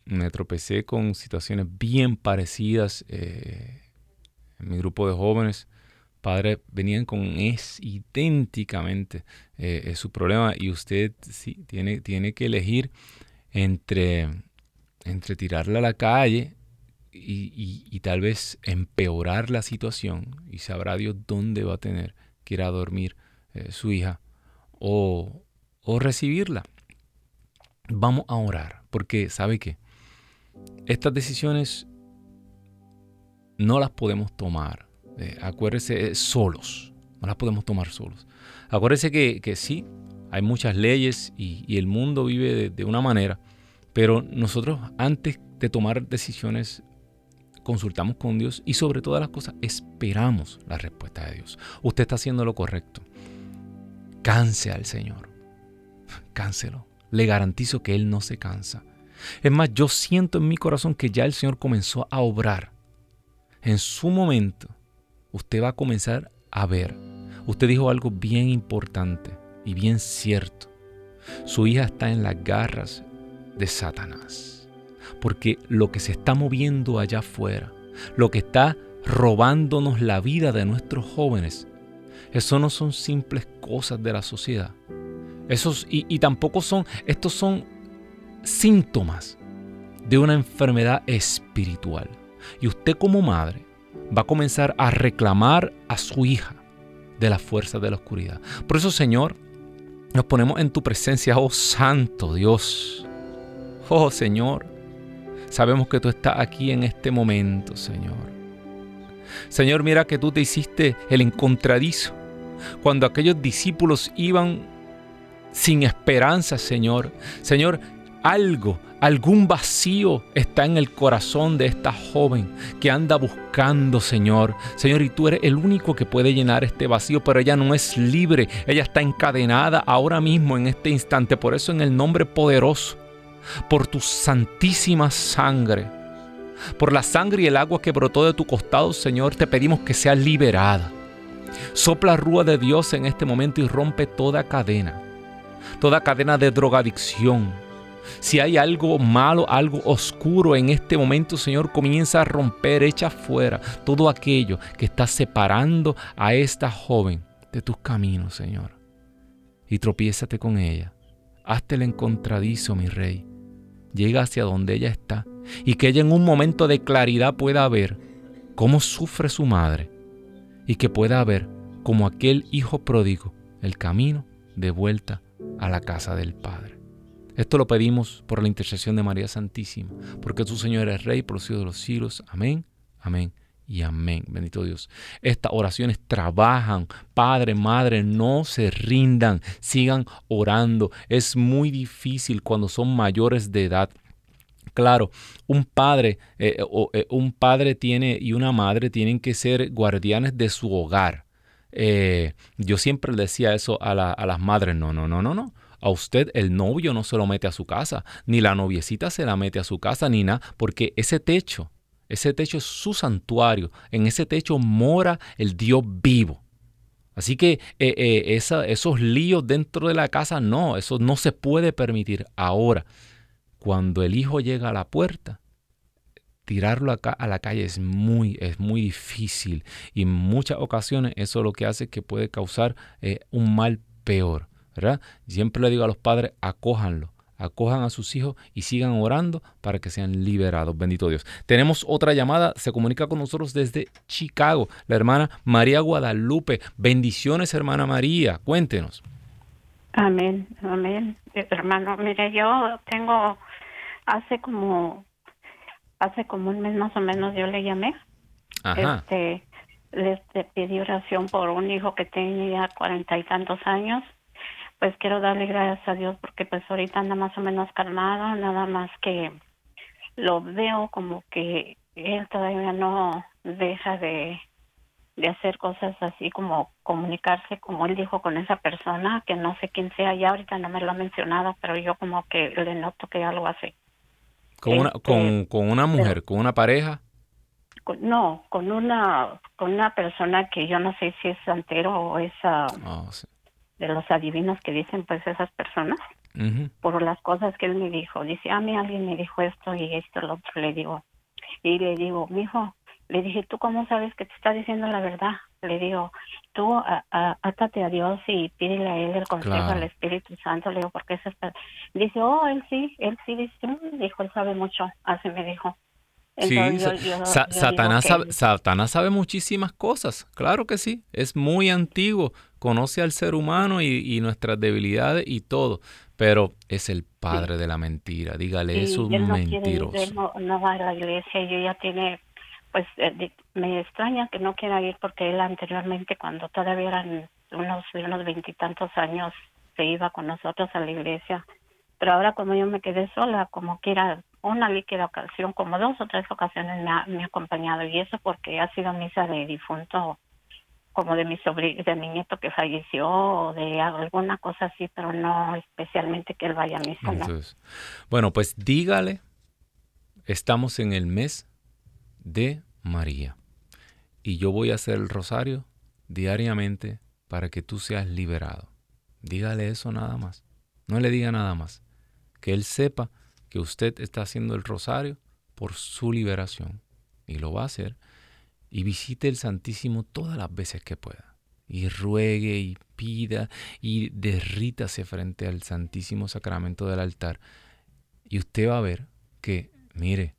Me tropecé con situaciones bien parecidas eh, en mi grupo de jóvenes. Padres venían con es idénticamente eh, su problema y usted sí, tiene, tiene que elegir entre, entre tirarla a la calle y, tal vez empeorar la situación y sabrá Dios dónde va a tener que ir a dormir eh, su hija o, o recibirla. Vamos a orar, porque sabe que estas decisiones no las podemos tomar, eh, acuérdese, eh, solos, no las podemos tomar solos. Acuérdese que, que sí, hay muchas leyes y, el mundo vive de, de una manera, pero nosotros antes de tomar decisiones consultamos con Dios y sobre todas las cosas esperamos la respuesta de Dios. Usted está haciendo lo correcto. Canse al Señor cánselo. Le garantizo que Él no se cansa. Es más, yo siento en mi corazón que ya el Señor comenzó a obrar. En su momento, usted va a comenzar a ver. Usted dijo algo bien importante y bien cierto. Su hija está en las garras de Satanás. Porque lo que se está moviendo allá afuera, lo que está robándonos la vida de nuestros jóvenes, eso no son simples cosas de la sociedad. Esos, y, tampoco son, estos son síntomas de una enfermedad espiritual. Y usted como madre va a comenzar a reclamar a su hija de la fuerza de la oscuridad. Por eso, Señor, nos ponemos en tu presencia, oh Santo Dios. Oh Señor, sabemos que tú estás aquí en este momento, Señor. Señor, mira que tú te hiciste el encontradizo cuando aquellos discípulos iban sin esperanza, Señor. Señor, algo, algún vacío está en el corazón de esta joven que anda buscando, Señor. Señor, y tú eres el único que puede llenar este vacío, pero ella no es libre, ella está encadenada ahora mismo en este instante. Por eso en el nombre poderoso, por tu santísima sangre, por la sangre y el agua que brotó de tu costado, Señor, te pedimos que sea liberada. Sopla rúa de Dios en este momento y rompe toda cadena toda cadena de drogadicción. Si hay algo malo, algo oscuro en este momento, Señor, comienza a romper, echa fuera todo aquello que está separando a esta joven de tus caminos, Señor. y tropiézate con ella. Hazte el encontradizo, mi rey. Llega hacia donde ella está y que ella en un momento de claridad pueda ver cómo sufre su madre y que pueda ver como aquel hijo pródigo el camino de vuelta a la casa del Padre. Esto lo pedimos por la intercesión de María Santísima, porque tu Señor es Rey por los siglos de los siglos. Amén, amén y amén. Bendito Dios. Estas oraciones trabajan. Padre, madre, no se rindan. Sigan orando. Es muy difícil cuando son mayores de edad. Claro, un padre, eh, eh, un padre tiene y una madre tienen que ser guardianes de su hogar. Eh, yo siempre decía eso a, a las madres, no, no, no, no, no. A usted el novio no se lo mete a su casa, ni la noviecita se la mete a su casa, ni nada, porque ese techo, ese techo es su santuario. En ese techo mora el Dios vivo. Así que esos líos dentro de la casa, no, eso no se puede permitir ahora. Cuando el hijo llega a la puerta, tirarlo acá a la calle es muy, es muy difícil y en muchas ocasiones eso lo que hace que puede causar eh, un mal peor. ¿verdad? Siempre le digo a los padres, acójanlo, acojan a sus hijos y sigan orando para que sean liberados. Bendito Dios. Tenemos otra llamada, se comunica con nosotros desde Chicago, la hermana María Guadalupe. Bendiciones, hermana María, cuéntenos. Amén, amén. Hermano, mire, yo tengo hace como hace como un mes más o menos yo le llamé. Este le pedí oración por un hijo que tenía cuarenta y tantos años. Pues quiero darle gracias a Dios porque pues ahorita anda más o menos calmado, nada más que lo veo como que él todavía no deja de, de hacer cosas así como comunicarse como él dijo con esa persona que no sé quién sea ya ahorita no me lo ha mencionado pero yo como que le noto que ya lo hace ¿Con una, este, con, una mujer, con una pareja? no, con una, con una persona que yo no sé si es santero o es ah, de los adivinos que dicen pues esas personas. Por las cosas que él me dijo. Dice, a mí alguien me dijo esto y esto, lo otro. Le digo, y le digo, mijo, le dije, ¿tú cómo sabes que te está diciendo la verdad? Le digo, tú átate a Dios y pídele a Él el consejo al Espíritu Santo. Le digo, porque eso está... Dice, oh, Él sí, Él sí, dice, mm", dijo, Él sabe mucho. Así me dijo. sí, Satanás, sabe, Satanás sabe muchísimas cosas, claro que sí, es muy antiguo, conoce al ser humano y, nuestras debilidades y todo, pero es el padre de la mentira, dígale, es un mentiroso. no, no va a la iglesia y ya tiene pues eh, me extraña que no quiera ir porque él anteriormente cuando todavía eran unos unos veintitantos años se iba con nosotros a la iglesia. Pero ahora como yo me quedé sola como quiera una líquida ocasión como dos o tres ocasiones me ha, me ha acompañado. Y eso porque ha sido misa de difunto como de mi sobrino, de mi nieto que falleció o de alguna cosa así, pero no especialmente que él vaya a misa. bueno, pues dígale, estamos en el mes de María. Y yo voy a hacer el rosario diariamente para que tú seas liberado. Dígale eso nada más. No le diga nada más. Que Él sepa que usted está haciendo el rosario por su liberación. Y lo va a hacer. Y visite el Santísimo todas las veces que pueda. Y ruegue y pida y derrítase frente al Santísimo Sacramento del altar. Y usted va a ver que, mire,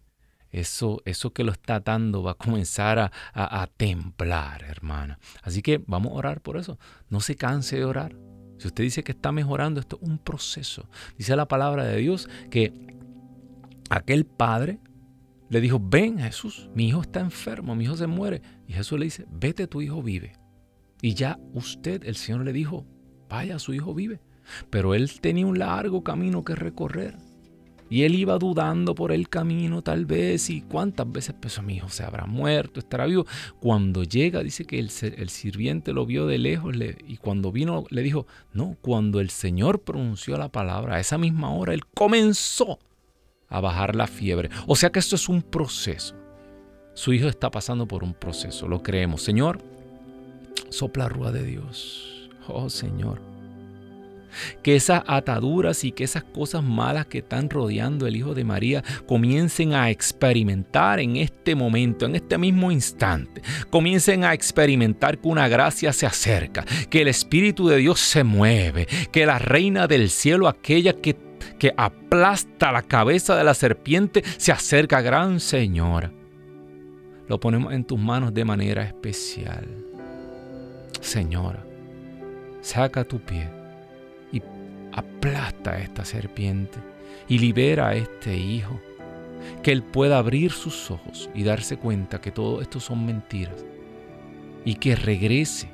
eso, eso que lo está atando va a comenzar a, a, templar, hermana. Así que vamos a orar por eso. No se canse de orar. Si usted dice que está mejorando, esto es un proceso. Dice la palabra de Dios que aquel padre le dijo, ven Jesús, mi hijo está enfermo, mi hijo se muere. Y Jesús le dice, vete, tu hijo vive. Y ya usted, el Señor le dijo, vaya, su hijo vive. Pero él tenía un largo camino que recorrer. Y él iba dudando por el camino tal vez y cuántas veces pensó mi hijo se habrá muerto, estará vivo. Cuando llega dice que el, el sirviente lo vio de lejos y cuando vino le dijo, no, cuando el Señor pronunció la palabra, a esa misma hora él comenzó a bajar la fiebre. O sea que esto es un proceso. Su hijo está pasando por un proceso, lo creemos. Señor, sopla rúa de Dios. Oh Señor. Que esas ataduras y que esas cosas malas que están rodeando el Hijo de María comiencen a experimentar en este momento, en este mismo instante. Comiencen a experimentar que una gracia se acerca, que el Espíritu de Dios se mueve, que la Reina del Cielo, aquella que, que aplasta la cabeza de la serpiente, se acerca, gran Señora. Lo ponemos en tus manos de manera especial. Señora, saca tu pie aplasta a esta serpiente y libera a este hijo. Que él pueda abrir sus ojos y darse cuenta que todo esto son mentiras. Y que regrese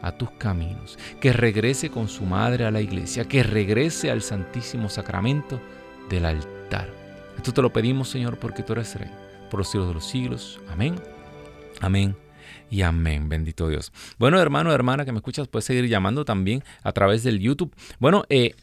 a tus caminos, que regrese con su madre a la iglesia, que regrese al Santísimo Sacramento del altar. Esto te lo pedimos, Señor, porque tú eres Rey, por los siglos de los siglos. Amén. Amén y amén. Bendito Dios. Bueno, hermano, hermana que me escuchas, puedes seguir llamando también a través del YouTube. Bueno, eh,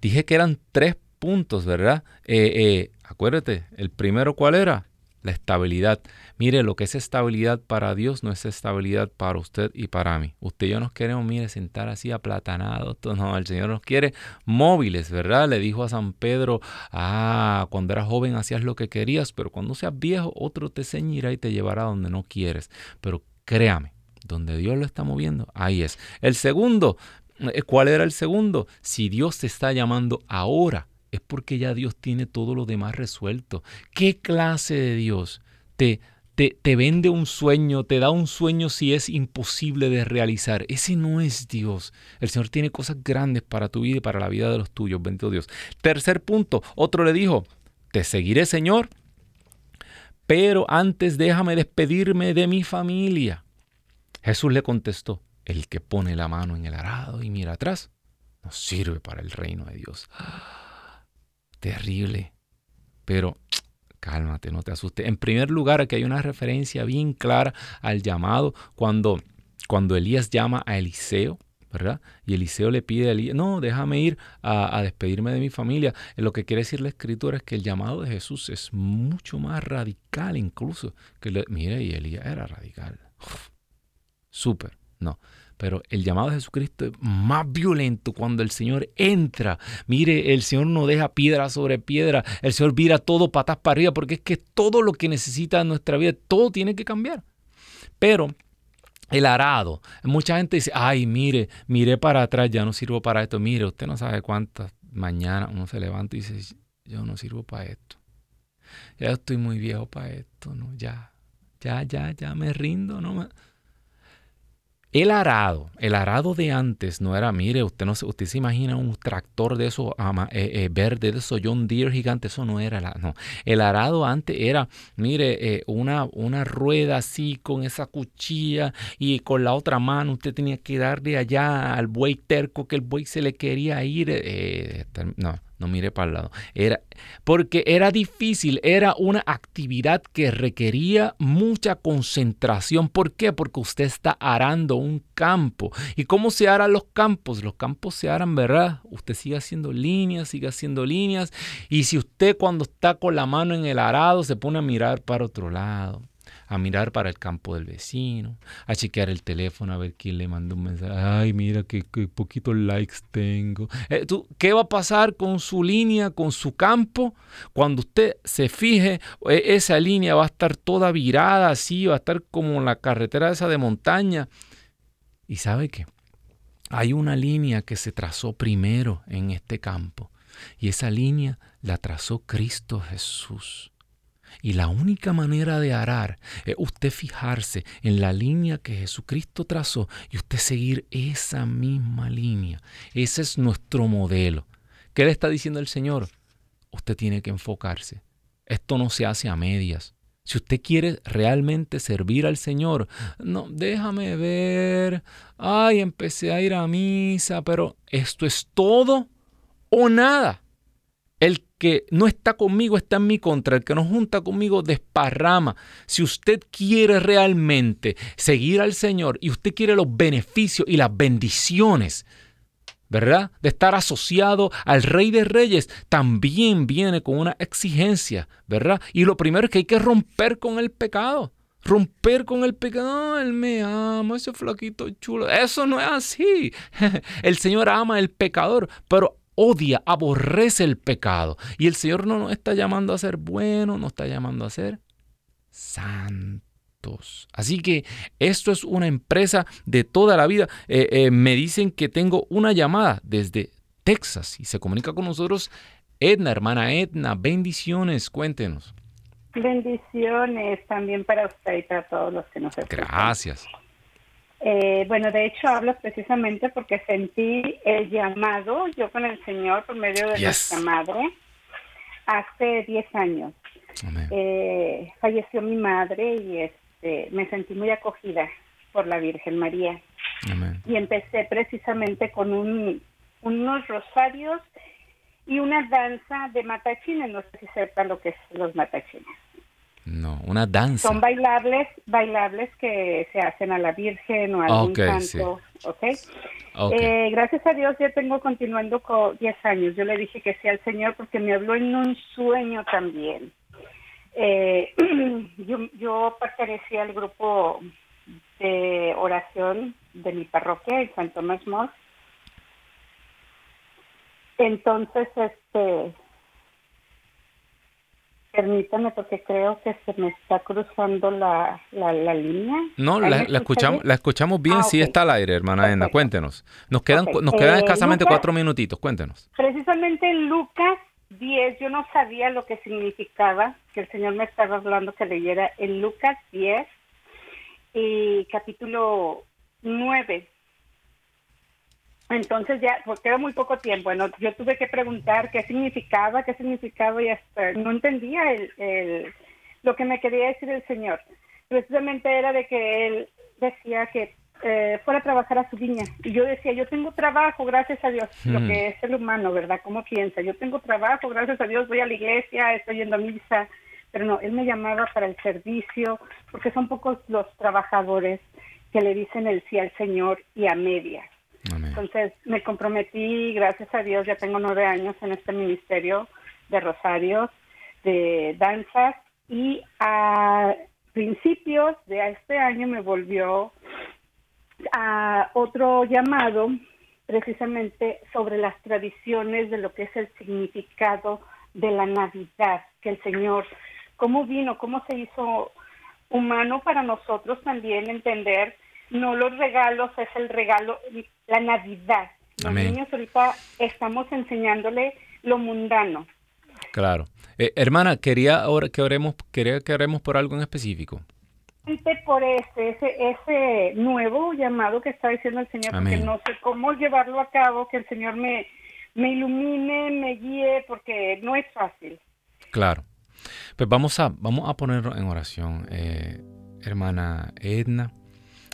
dije que eran tres puntos, ¿verdad? Eh, eh, acuérdate, el primero, ¿cuál era? La estabilidad. Mire, lo que es estabilidad para Dios no es estabilidad para usted y para mí. Usted y yo nos queremos, mire, sentar así aplatanados. No, el Señor nos quiere móviles, ¿verdad? Le dijo a San Pedro, ah, cuando eras joven hacías lo que querías, pero cuando seas viejo, otro te ceñirá y te llevará donde no quieres. Pero créame, donde Dios lo está moviendo, ahí es. El segundo, eh, ¿cuál era el segundo? Si Dios te está llamando ahora, es porque ya Dios tiene todo lo demás resuelto. ¿Qué clase de Dios te te, vende un sueño, te da un sueño si es imposible de realizar. Ese no es Dios. El Señor tiene cosas grandes para tu vida y para la vida de los tuyos. Bendito Dios. Tercer punto, otro le dijo, te seguiré Señor, pero antes déjame despedirme de mi familia. Jesús le contestó, el que pone la mano en el arado y mira atrás, no sirve para el reino de Dios. Terrible. Pero Cálmate, no te asustes. En primer lugar, aquí hay una referencia bien clara al llamado cuando, cuando Elías llama a Eliseo, ¿verdad? Y Eliseo le pide a Elías, no, déjame ir a, despedirme de mi familia. Lo que quiere decir la escritura es que el llamado de Jesús es mucho más radical incluso. Que mire, y Elías era radical. Súper, no. Pero el llamado de Jesucristo es más violento cuando el Señor entra. Mire, el Señor no deja piedra sobre piedra. El Señor vira todo patas para arriba porque es que todo lo que necesita en nuestra vida, todo tiene que cambiar. Pero el arado, mucha gente dice, ay, mire, mire para atrás, ya no sirvo para esto. Mire, usted no sabe cuántas mañana uno se levanta y dice, yo no sirvo para esto. Ya estoy muy viejo para esto, ¿no? Ya, ya, ya, ya me rindo, ¿no? El arado, el arado de antes no era, mire, usted no usted se imagina un tractor de esos eh, eh, verde, de esos John Deere gigante, eso no era, la, no. El arado antes era, mire, eh, una, una rueda así con esa cuchilla y con la otra mano usted tenía que darle allá al buey terco que el buey se le quería ir. no, no mire para el lado. Era, porque era difícil, era una actividad que requería mucha concentración. ¿Por qué? Porque usted está arando un campo. ¿Y cómo se aran los campos? Los campos se aran, ¿verdad? Usted sigue haciendo líneas, sigue haciendo líneas. Y si usted cuando está con la mano en el arado se pone a mirar para otro lado, a mirar para el campo del vecino, a chequear el teléfono a ver quién le mandó un mensaje. Ay, mira qué, poquitos likes tengo. Eh, ¿Qué va a pasar con su línea, con su campo? Cuando usted se fije, e, esa línea va a estar toda virada así, va a estar como la carretera esa de montaña. ¿Y sabe qué? Hay una línea que se trazó primero en este campo. Y esa línea la trazó Cristo Jesús. Y la única manera de arar es usted fijarse en la línea que Jesucristo trazó y usted seguir esa misma línea. Ese es nuestro modelo. ¿Qué le está diciendo el Señor? Usted tiene que enfocarse. Esto no se hace a medias. Si usted quiere realmente servir al Señor, no, déjame ver. Ay, empecé a ir a misa, pero esto es todo o nada. El que no está conmigo está en mi contra. El que no junta conmigo desparrama. Si usted quiere realmente seguir al Señor y usted quiere los beneficios y las bendiciones, ¿verdad? De estar asociado al Rey de Reyes, también viene con una exigencia, ¿verdad? Y lo primero es que hay que romper con el pecado. romper con el pecado. él me ama, ese flaquito chulo. Eso no es así. El Señor ama al pecador, pero odia, aborrece el pecado. Y el Señor no nos está llamando a ser buenos, nos está llamando a ser santos. Así que esto es una empresa de toda la vida. Eh, eh, me dicen que tengo una llamada desde Texas y se comunica con nosotros Edna, hermana Edna. Bendiciones, cuéntenos. Bendiciones también para usted y para todos los que nos escuchan. Gracias. Eh, bueno, de hecho hablo precisamente porque sentí el llamado yo con el Señor por medio de nuestra madre hace 10 años. Eh, falleció mi madre y este, me sentí muy acogida por la Virgen María. Y empecé precisamente con un, unos rosarios y una danza de matachines. No sé si sepa lo que es los matachines. No, una danza. Son bailables, bailables que se hacen a la Virgen o a algún santo, eh, gracias a Dios ya tengo continuando con 10 años. Yo le dije que sí al Señor porque me habló en un sueño también. Eh, yo, yo pertenecía al grupo de oración de mi parroquia en Santo Tomás Entonces, este, Permítame porque creo que se me está cruzando la, la, línea. No, la, escuchamos, la escuchamos bien, ah, sí está al aire, hermana Enda, cuéntenos. Nos quedan, nos quedan eh, escasamente cuatro minutitos, cuéntenos. Precisamente en Lucas 10, yo no sabía lo que significaba, que el Señor me estaba hablando que leyera en Lucas 10 y capítulo 9 entonces ya, pues queda muy poco tiempo. Bueno, yo tuve que preguntar qué significaba, qué significaba y hasta no entendía el, lo que me quería decir el Señor. Precisamente era de que él decía que eh, fuera a trabajar a su viña. Y yo decía, yo tengo trabajo, gracias a Dios, lo hmm. que es el humano, ¿verdad? ¿Cómo piensa? Yo tengo trabajo, gracias a Dios, voy a la iglesia, estoy yendo a misa. Pero no, él me llamaba para el servicio, porque son pocos los trabajadores que le dicen el sí al Señor y a medias. Entonces me comprometí, gracias a Dios, ya tengo nueve años en este ministerio de rosarios, de danzas y a principios de este año me volvió a otro llamado precisamente sobre las tradiciones de lo que es el significado de la Navidad, que el Señor, cómo vino, cómo se hizo humano para nosotros también entender no los regalos, es el regalo, la Navidad. Los niños ahorita estamos enseñándole lo mundano. Claro. Eh, hermana, quería ahora que oremos, quería que oremos por algo en específico. Por ese, ese, ese nuevo llamado que está diciendo el Señor, porque no sé cómo llevarlo a cabo, que el Señor me, me ilumine, me guíe, porque no es fácil. Claro. Pues vamos a, vamos a ponerlo en oración, eh, hermana Edna.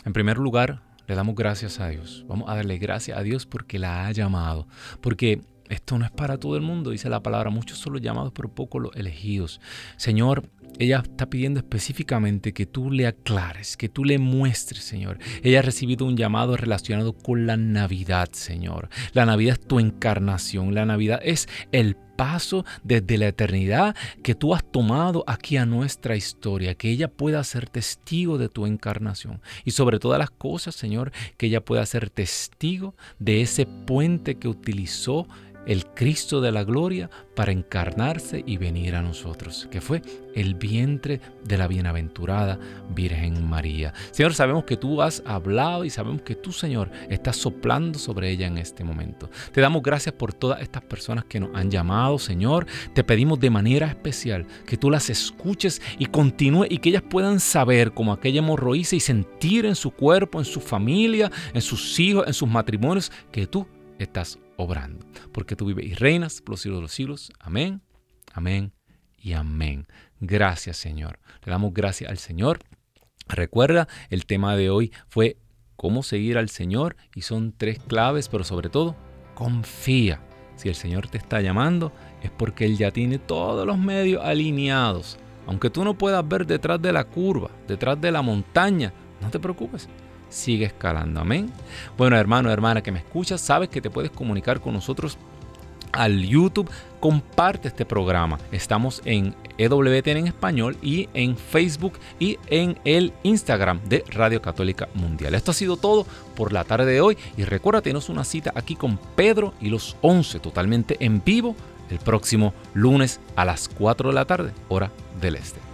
En primer lugar, le damos gracias a Dios. Vamos a darle gracias a Dios porque la ha llamado. Porque esto no es para todo el mundo, dice la palabra. Muchos son los llamados, pero pocos los elegidos. Señor, ella está pidiendo específicamente que tú le aclares, que tú le muestres, Señor. Ella ha recibido un llamado relacionado con la Navidad, Señor. La Navidad es tu encarnación. La Navidad es el paso desde la eternidad que tú has tomado aquí a nuestra historia, que ella pueda ser testigo de tu encarnación. Y sobre todas las cosas, Señor, que ella pueda ser testigo de ese puente que utilizó el Cristo de la gloria para encarnarse y venir a nosotros, que fue el vientre de la bienaventurada Virgen María. Señor, sabemos que tú has hablado y sabemos que tú, Señor, estás soplando sobre ella en este momento. Te damos gracias por todas estas personas que nos han llamado, Señor. Te pedimos de manera especial que tú las escuches y continúe y que ellas puedan saber como aquella hemorroísa y sentir en su cuerpo, en su familia, en sus hijos, en sus matrimonios, que tú estás obrando. Porque tú vives y reinas por los siglos de los siglos. Amén, amén y amén. Gracias Señor. Le damos gracias al Señor. Recuerda, el tema de hoy fue cómo seguir al Señor y son tres claves, pero sobre todo, confía. Si el Señor te está llamando es porque Él ya tiene todos los medios alineados. Aunque tú no puedas ver detrás de la curva, detrás de la montaña, no te preocupes sigue escalando. Amén. Bueno, hermano, hermana que me escuchas, sabes que te puedes comunicar con nosotros al YouTube, comparte este programa. Estamos en EWTN en español y en Facebook y en el Instagram de Radio Católica Mundial. Esto ha sido todo por la tarde de hoy y recuerda, tenemos una cita aquí con Pedro y los 11 totalmente en vivo el próximo lunes a las 4 de la tarde, hora del este.